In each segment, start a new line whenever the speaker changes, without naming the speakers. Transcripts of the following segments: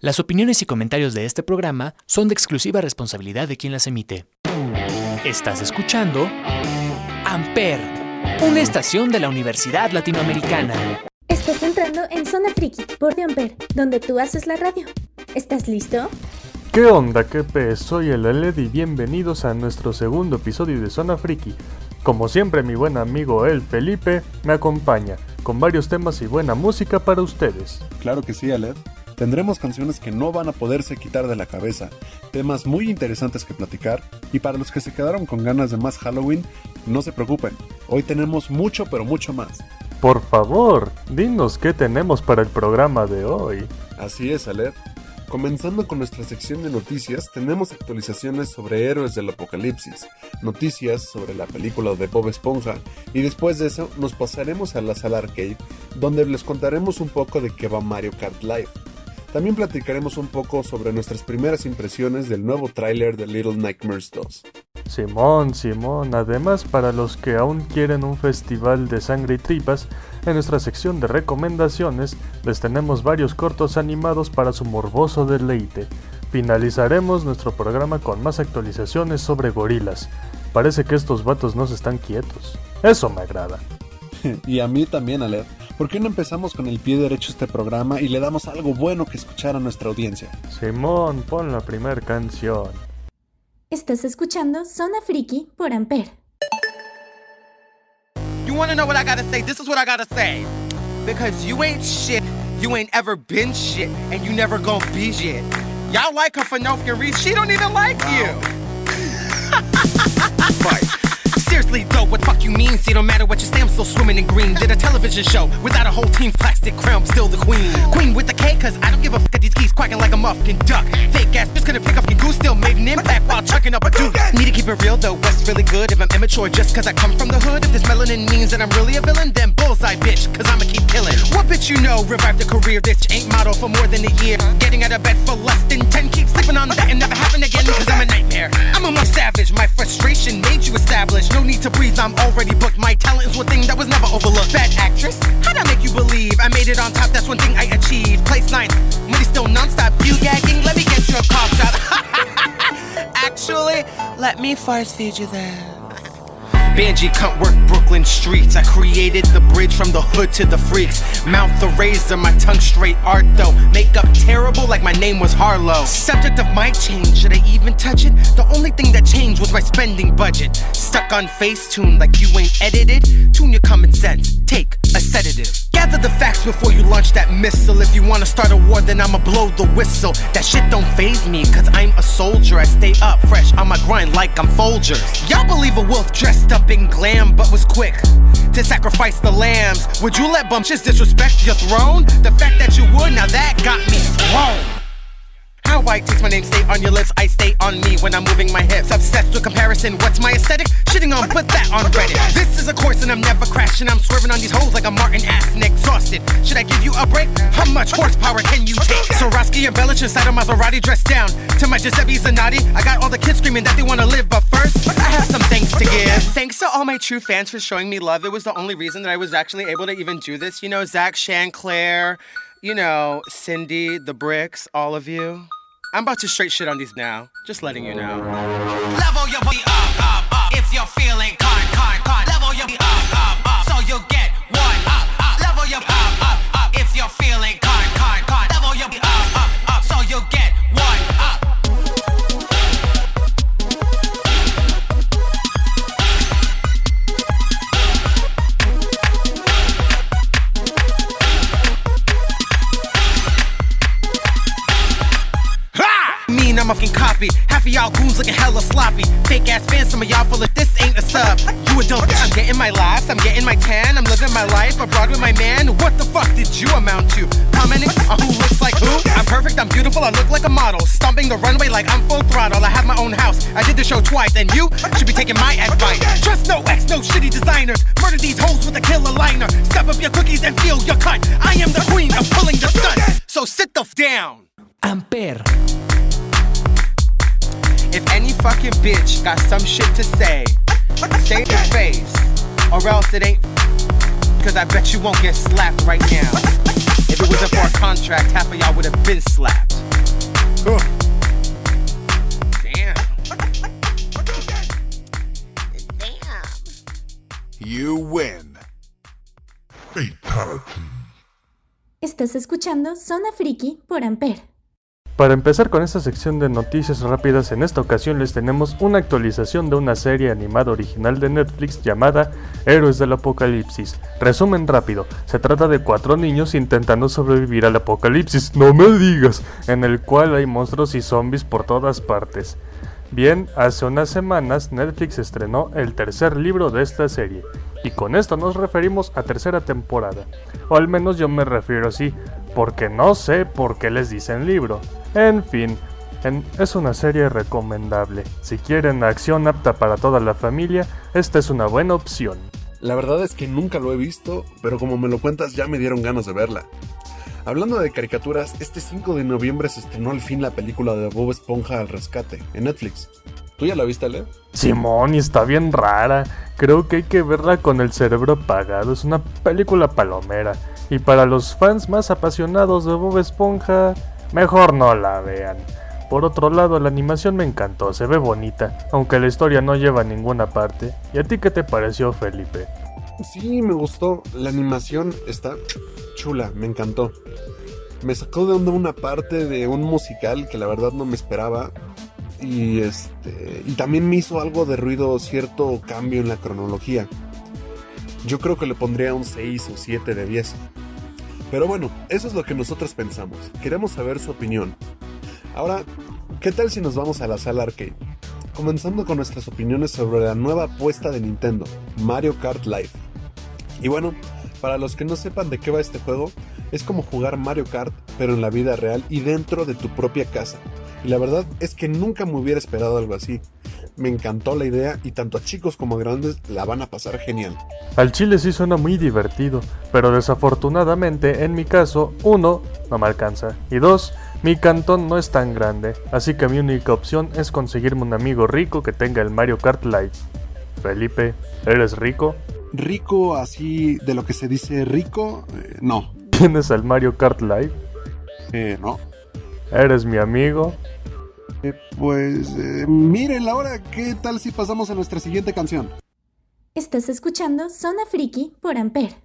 Las opiniones y comentarios de este programa son de exclusiva responsabilidad de quien las emite. Estás escuchando Amper, una estación de la Universidad Latinoamericana.
Estás entrando en Zona Friki por The Amper, donde tú haces la radio. ¿Estás listo?
¿Qué onda, qué pez? Soy el LED y bienvenidos a nuestro segundo episodio de Zona Friki. Como siempre, mi buen amigo El Felipe me acompaña con varios temas y buena música para ustedes.
Claro que sí, Aled. Tendremos canciones que no van a poderse quitar de la cabeza, temas muy interesantes que platicar, y para los que se quedaron con ganas de más Halloween, no se preocupen, hoy tenemos mucho pero mucho más.
Por favor, dinos qué tenemos para el programa de hoy.
Así es, Aled. Comenzando con nuestra sección de noticias, tenemos actualizaciones sobre héroes del apocalipsis, noticias sobre la película de Bob Esponja, y después de eso nos pasaremos a la sala arcade, donde les contaremos un poco de qué va Mario Kart Live. También platicaremos un poco sobre nuestras primeras impresiones del nuevo tráiler de Little Nightmares 2.
Simón, Simón, además para los que aún quieren un festival de sangre y tripas, en nuestra sección de recomendaciones les tenemos varios cortos animados para su morboso deleite. Finalizaremos nuestro programa con más actualizaciones sobre gorilas. Parece que estos vatos no se están quietos. Eso me agrada.
y a mí también, Alert. ¿Por qué no empezamos con el pie derecho este programa y le damos algo bueno que escuchar a nuestra audiencia?
Simón, pon la primera canción.
Estás escuchando Zona Friki por Amper.
You wanna know what I gotta say? This is what I gotta say. Because you ain't shit, you ain't ever been shit, and you never gonna be shit. Y'all like her for no fucking reason. She don't even like you. seriously though, what the fuck you mean? See, don't matter what you say, I'm still swimming in green. Did a television show without a whole team plastic crown, I'm still the queen. Queen with the K, cause I don't give a fuck at these keys quacking like a muffin duck. Fake ass, just gonna pick up your goose, still made an impact while chucking up a dude. Need to keep it real though, what's really good? If I'm immature just cause I come from the hood, if this melanin means that I'm really a villain, then bullseye bitch, cause I'ma keep killing. What bitch you know revived a career? This ain't model for more than a year. Getting out of bed for less than 10, keep sleeping on that and never happen again, cause I'm a nightmare. I'm a more savage, my frustration made you established. No need to breathe, I'm already booked. My talent is one thing that was never overlooked. Bad actress, how'd I make you believe I made it on top? That's one thing I achieved. Place ninth, money still nonstop. You gagging? Let me get you a cough shot. Actually, let me force feed you that. Banji cunt work Brooklyn streets. I created the bridge from the hood to the freaks. Mouth the razor, my tongue straight art though. Makeup terrible like my name was Harlow. Subject of my change, should I even touch it? The only thing that changed was my spending budget. Stuck on Facetune like you ain't edited. Tune your common sense, take a sedative. Gather the facts before you launch that missile. If you wanna start a war, then I'ma blow the whistle. That shit don't phase me, cause I'm a soldier. I stay up fresh on my grind like I'm Folgers. Y'all believe a wolf dressed up in glam, but was quick to sacrifice the lambs. Would you let bumptious disrespect your throne? The fact that you would, now that got me thrown. How white takes my name, stay on your lips, I stay on me when I'm moving my hips. Obsessed with comparison, what's my aesthetic? Shitting on, put that on Reddit. This is a course and I'm never crashing. I'm swerving on these hoes like a Martin ass and exhausted. Should I give you a break? How much horsepower can you take? Swarovski and Belich inside a Maserati dressed down. To my Giuseppe Zanotti, I got all the kids screaming that they wanna live, but first, I have some thanks to give. Thanks to all my true fans for showing me love. It was the only reason that I was actually able to even do this. You know, Zach, Shan, Claire, you know, Cindy, the Bricks, all of you. I'm about to straight shit on these now. Just letting you know. Level your up, up, up. If you're feeling Copy. Half of y'all goons looking hella sloppy. Fake ass fans, some of y'all full of this ain't a sub. You a dope. I'm getting my laughs, I'm getting my tan, I'm living my life abroad with my man. What the fuck did you amount to? Commenting on who looks like who? I'm perfect, I'm beautiful, I look like a model. Stomping the runway like I'm full throttle. I have my own house. I did the show twice, and you should be taking my advice. Trust no ex, no shitty designers. Murder these hoes with a killer liner. Step up your cookies and feel your cut. I am the queen of pulling the stunt. So sit the f down.
Amper,
If any fucking bitch got some shit to say, say it in your face, or else it ain't. Cause I bet you won't get slapped right now. If it wasn't for a contract, half of y'all would have been slapped. Huh. Damn.
You win. Fatality.
Estás escuchando Zona Friki por Amper.
Para empezar con esta sección de noticias rápidas, en esta ocasión les tenemos una actualización de una serie animada original de Netflix llamada Héroes del Apocalipsis. Resumen rápido, se trata de cuatro niños intentando sobrevivir al apocalipsis, no me digas, en el cual hay monstruos y zombies por todas partes. Bien, hace unas semanas Netflix estrenó el tercer libro de esta serie, y con esto nos referimos a tercera temporada, o al menos yo me refiero así, porque no sé por qué les dicen libro. En fin, en- es una serie recomendable. Si quieren acción apta para toda la familia, esta es una buena opción.
La verdad es que nunca lo he visto, pero como me lo cuentas ya me dieron ganas de verla. Hablando de caricaturas, este 5 de noviembre se estrenó al fin la película de Bob Esponja al rescate en Netflix. ¿Tú ya la viste, Le?
Simón, y está bien rara. Creo que hay que verla con el cerebro apagado. Es una película palomera. Y para los fans más apasionados de Bob Esponja, mejor no la vean. Por otro lado, la animación me encantó, se ve bonita, aunque la historia no lleva ninguna parte. ¿Y a ti qué te pareció, Felipe?
Sí, me gustó. La animación está chula, me encantó. Me sacó de onda una parte de un musical que la verdad no me esperaba. Y este. Y también me hizo algo de ruido cierto cambio en la cronología. Yo creo que le pondría un 6 o 7 de 10. Pero bueno, eso es lo que nosotros pensamos. Queremos saber su opinión. Ahora, ¿qué tal si nos vamos a la sala arcade? Comenzando con nuestras opiniones sobre la nueva apuesta de Nintendo, Mario Kart Live. Y bueno, para los que no sepan de qué va este juego, es como jugar Mario Kart, pero en la vida real y dentro de tu propia casa. Y la verdad es que nunca me hubiera esperado algo así. Me encantó la idea y tanto a chicos como a grandes la van a pasar genial.
Al chile sí suena muy divertido, pero desafortunadamente en mi caso, uno, no me alcanza, y dos, mi cantón no es tan grande, así que mi única opción es conseguirme un amigo rico que tenga el Mario Kart Live. Felipe, ¿eres rico?
Rico así de lo que se dice rico, eh, no.
¿Tienes el Mario Kart Live?
Eh, no.
¿Eres mi amigo?
Eh, pues eh, miren ahora, ¿qué tal si pasamos a nuestra siguiente canción?
Estás escuchando Zona Friki por Amper.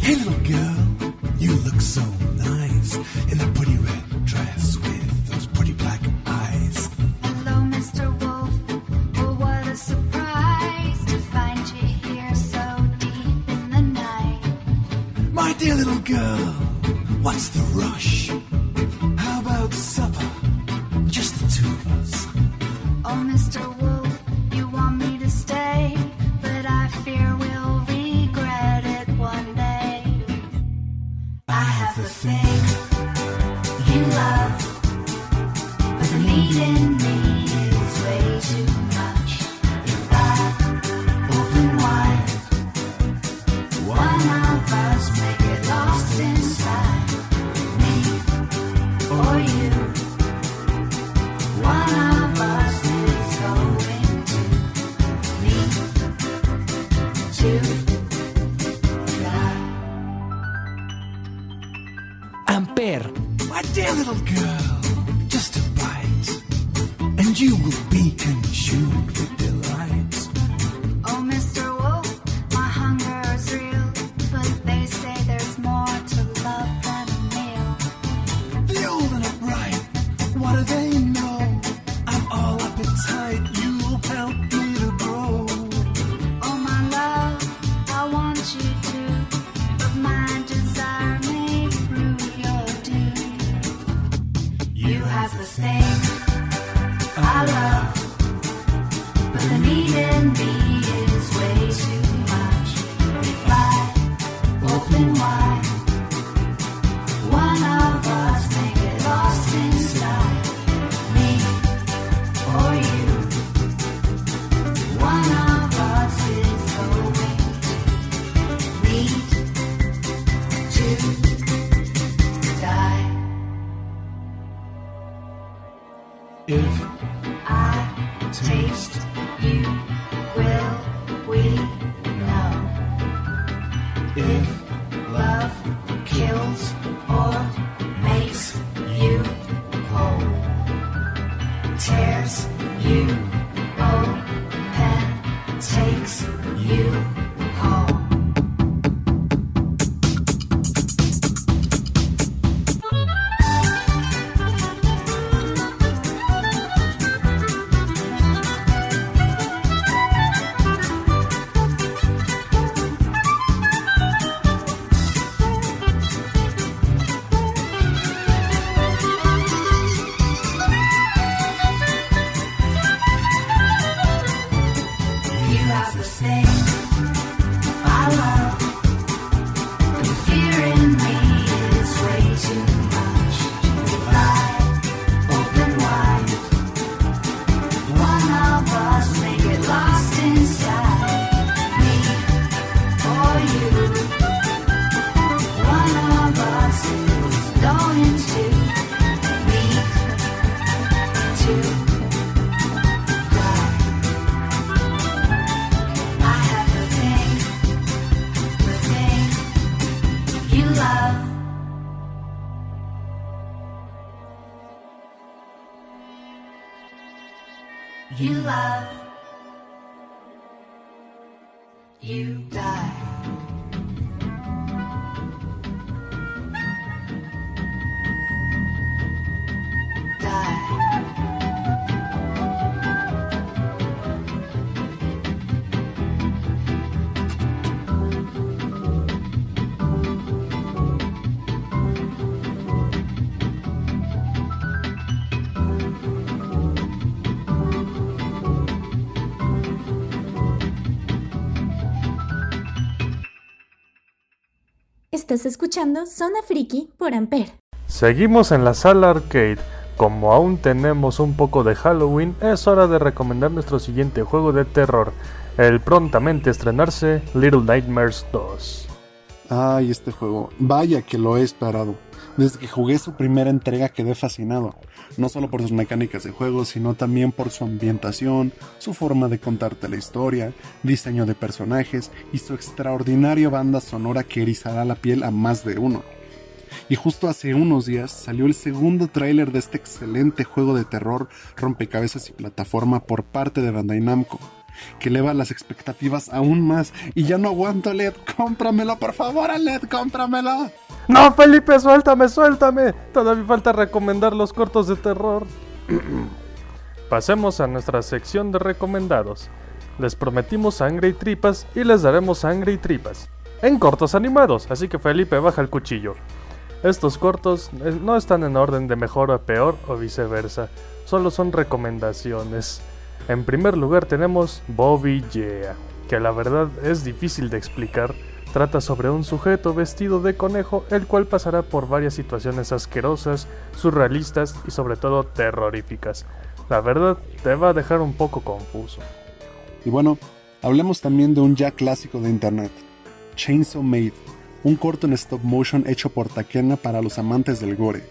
Hey, little girl, you look so nice in that pretty
thing You love. You die.
Estás escuchando Zona Friki por Amper.
Seguimos en la sala arcade. Como aún tenemos un poco de Halloween, es hora de recomendar nuestro siguiente juego de terror, el prontamente estrenarse Little Nightmares 2.
Ay, este juego. Vaya que lo he esperado. Desde que jugué su primera entrega quedé fascinado. No solo por sus mecánicas de juego, sino también por su ambientación, su forma de contarte la historia, diseño de personajes y su extraordinaria banda sonora que erizará la piel a más de uno. Y justo hace unos días salió el segundo tráiler de este excelente juego de terror, rompecabezas y plataforma por parte de Bandai Namco, que eleva las expectativas aún más. Y ya no aguanto, LED, cómpramelo, por favor, LED, cómpramelo.
No, Felipe, suéltame, suéltame. Todavía falta recomendar los cortos de terror. Pasemos a nuestra sección de recomendados. Les prometimos sangre y tripas y les daremos sangre y tripas. En cortos animados, así que Felipe baja el cuchillo. Estos cortos eh, no están en orden de mejor a peor o viceversa, solo son recomendaciones. En primer lugar tenemos Bobby Yeah, que la verdad es difícil de explicar. Trata sobre un sujeto vestido de conejo, el cual pasará por varias situaciones asquerosas, surrealistas y sobre todo terroríficas. La verdad te va a dejar un poco confuso.
Y bueno, hablemos también de un ya clásico de internet, Chainsaw Maid, un corto en stop motion hecho por Takena para los amantes del gore.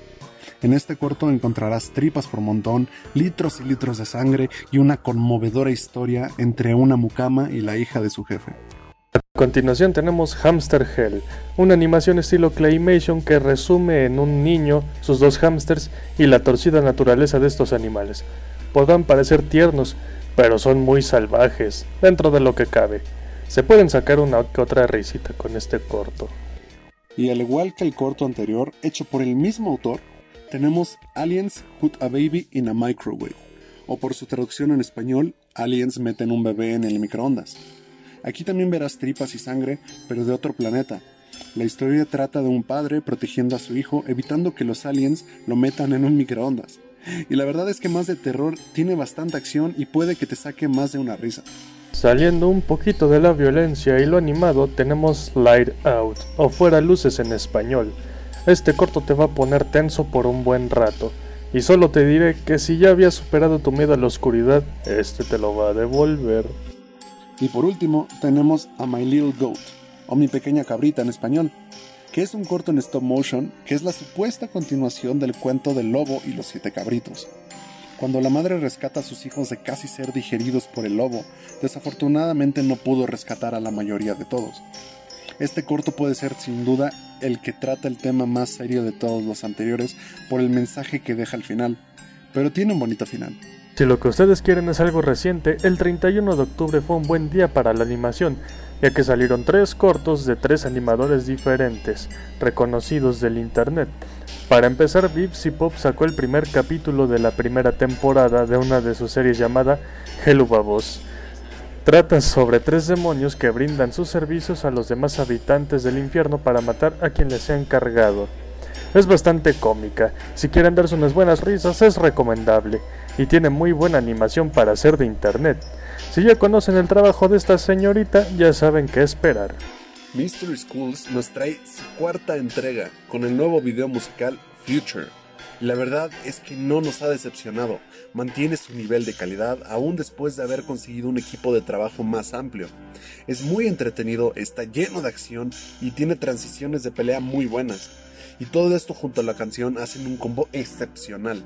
En este corto encontrarás tripas por montón, litros y litros de sangre y una conmovedora historia entre una mucama y la hija de su jefe.
A continuación tenemos Hamster Hell, una animación estilo Claymation que resume en un niño, sus dos hamsters y la torcida naturaleza de estos animales. Podrán parecer tiernos, pero son muy salvajes, dentro de lo que cabe. Se pueden sacar una que otra risita con este corto.
Y al igual que el corto anterior, hecho por el mismo autor, tenemos Aliens Put a Baby in a Microwave, o por su traducción en español, Aliens meten un bebé en el microondas. Aquí también verás tripas y sangre, pero de otro planeta. La historia trata de un padre protegiendo a su hijo, evitando que los aliens lo metan en un microondas. Y la verdad es que más de terror tiene bastante acción y puede que te saque más de una risa.
Saliendo un poquito de la violencia y lo animado, tenemos Light Out, o Fuera Luces en español. Este corto te va a poner tenso por un buen rato, y solo te diré que si ya habías superado tu miedo a la oscuridad, este te lo va a devolver.
Y por último, tenemos a My Little Goat, o Mi Pequeña Cabrita en español, que es un corto en stop motion que es la supuesta continuación del cuento del lobo y los siete cabritos.
Cuando la madre rescata a sus hijos de casi ser digeridos por el lobo, desafortunadamente no pudo rescatar a la mayoría de todos. Este corto puede ser sin duda el que trata el tema más serio de todos los anteriores por el mensaje que deja al final, pero tiene un bonito final.
Si lo que ustedes quieren es algo reciente, el 31 de octubre fue un buen día para la animación, ya que salieron tres cortos de tres animadores diferentes, reconocidos del internet. Para empezar, Vips Pop sacó el primer capítulo de la primera temporada de una de sus series llamada Hello Babos. Trata sobre tres demonios que brindan sus servicios a los demás habitantes del infierno para matar a quien les sea encargado. Es bastante cómica, si quieren darse unas buenas risas es recomendable, y tiene muy buena animación para ser de internet. Si ya conocen el trabajo de esta señorita, ya saben qué esperar.
Mystery Schools nos trae su cuarta entrega con el nuevo video musical Future. La verdad es que no nos ha decepcionado, mantiene su nivel de calidad aún después de haber conseguido un equipo de trabajo más amplio. Es muy entretenido, está lleno de acción y tiene transiciones de pelea muy buenas. Y todo esto junto a la canción hacen un combo excepcional.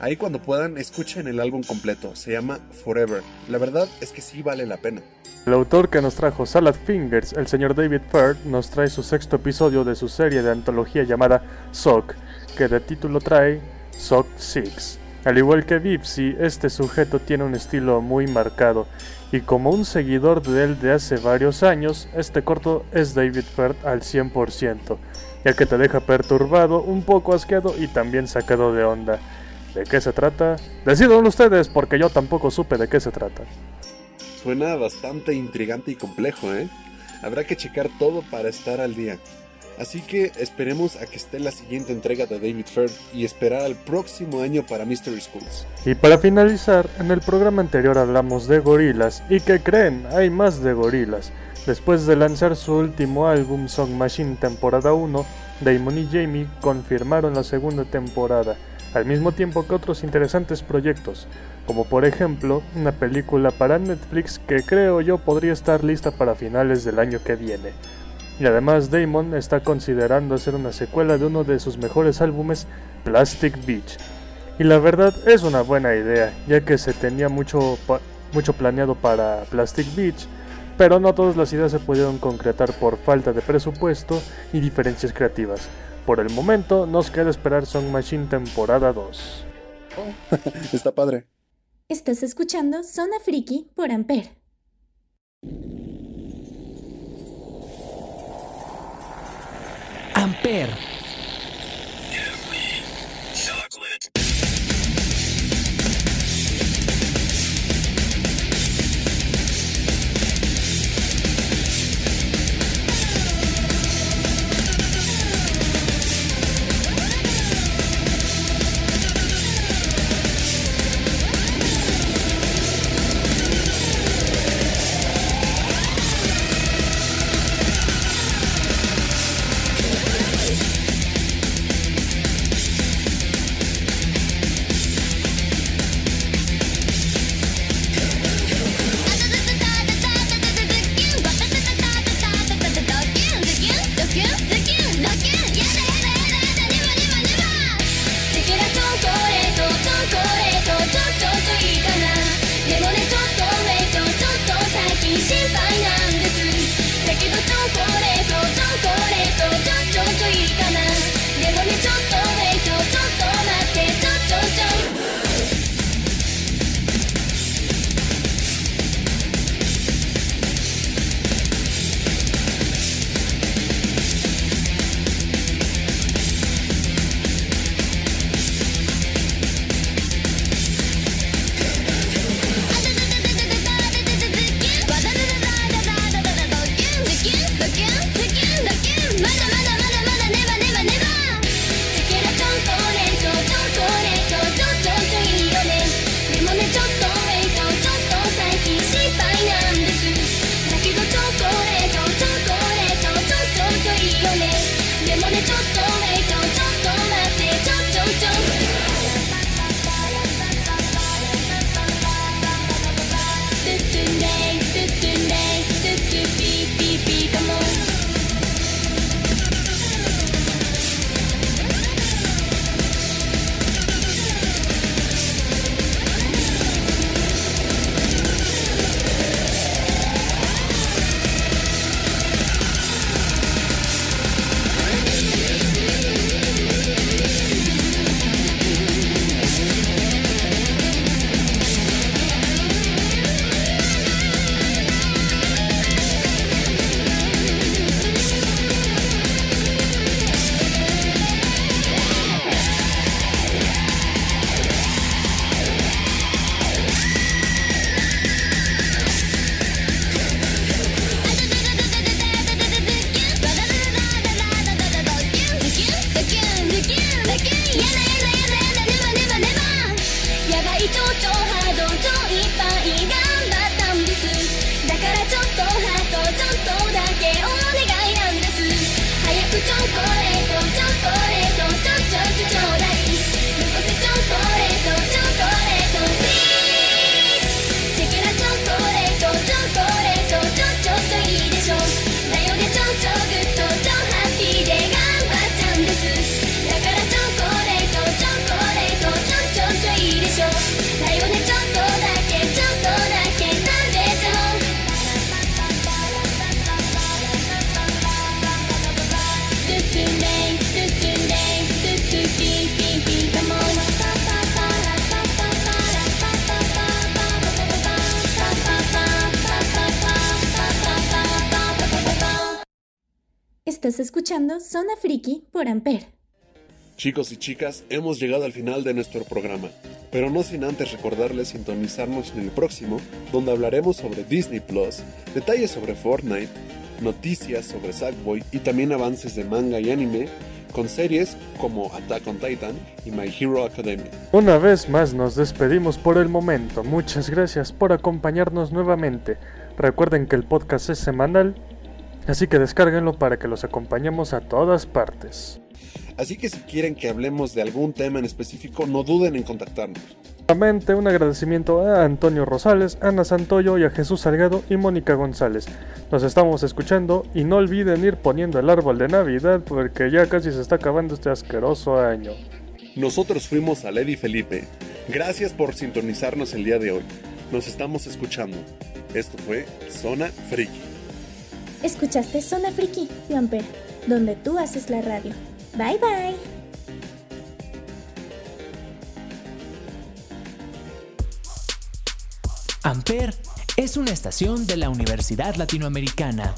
Ahí cuando puedan, escuchen el álbum completo, se llama Forever. La verdad es que sí vale la pena.
El autor que nos trajo Salad Fingers, el señor David Firth, nos trae su sexto episodio de su serie de antología llamada Sock, que de título trae Sock 6. Al igual que Vipsy, este sujeto tiene un estilo muy marcado, y como un seguidor de él de hace varios años, este corto es David Firth al 100%, ya que te deja perturbado, un poco asqueado y también sacado de onda. ¿De qué se trata? Decidan ustedes, porque yo tampoco supe de qué se trata.
Suena bastante intrigante y complejo, ¿eh? Habrá que checar todo para estar al día. Así que esperemos a que esté la siguiente entrega de David Firth y esperar al próximo año para Mystery Schools.
Y para finalizar, en el programa anterior hablamos de gorilas, y que creen, hay más de gorilas. Después de lanzar su último álbum Song Machine temporada 1, Damon y Jamie confirmaron la segunda temporada, al mismo tiempo que otros interesantes proyectos, como por ejemplo una película para Netflix que creo yo podría estar lista para finales del año que viene. Y además Damon está considerando hacer una secuela de uno de sus mejores álbumes, Plastic Beach. Y la verdad es una buena idea, ya que se tenía mucho, mucho planeado para Plastic Beach, pero no todas las ideas se pudieron concretar por falta de presupuesto y diferencias creativas. Por el momento nos queda esperar Song Machine temporada 2.
Está padre.
Estás escuchando Zona Friki por Amper.
Amper. you?
Estás escuchando Zona Friki por Amper.
Chicos y chicas, hemos llegado al final de nuestro programa, pero no sin antes recordarles sintonizarnos en el próximo, donde hablaremos sobre Disney Plus, detalles sobre Fortnite, noticias sobre Sackboy y también avances de manga y anime, con series como Attack on Titan y My Hero Academia.
Una vez más nos despedimos por el momento. Muchas gracias por acompañarnos nuevamente. Recuerden que el podcast es semanal, así que descárguenlo para que los acompañemos a todas partes.
Así que si quieren que hablemos de algún tema en específico, no duden en contactarnos.
Nuevamente un agradecimiento a Antonio Rosales, Ana Santoyo y a Jesús Salgado y Mónica González. Nos estamos escuchando y no olviden ir poniendo el árbol de Navidad porque ya casi se está acabando este asqueroso año.
Nosotros fuimos a Lady Felipe. Gracias por sintonizarnos el día de hoy. Nos estamos escuchando. Esto fue Zona Friki.
Escuchaste Zona Friki de Amper, donde tú haces la radio. Bye bye.
Amper es una estación de la Universidad Latinoamericana.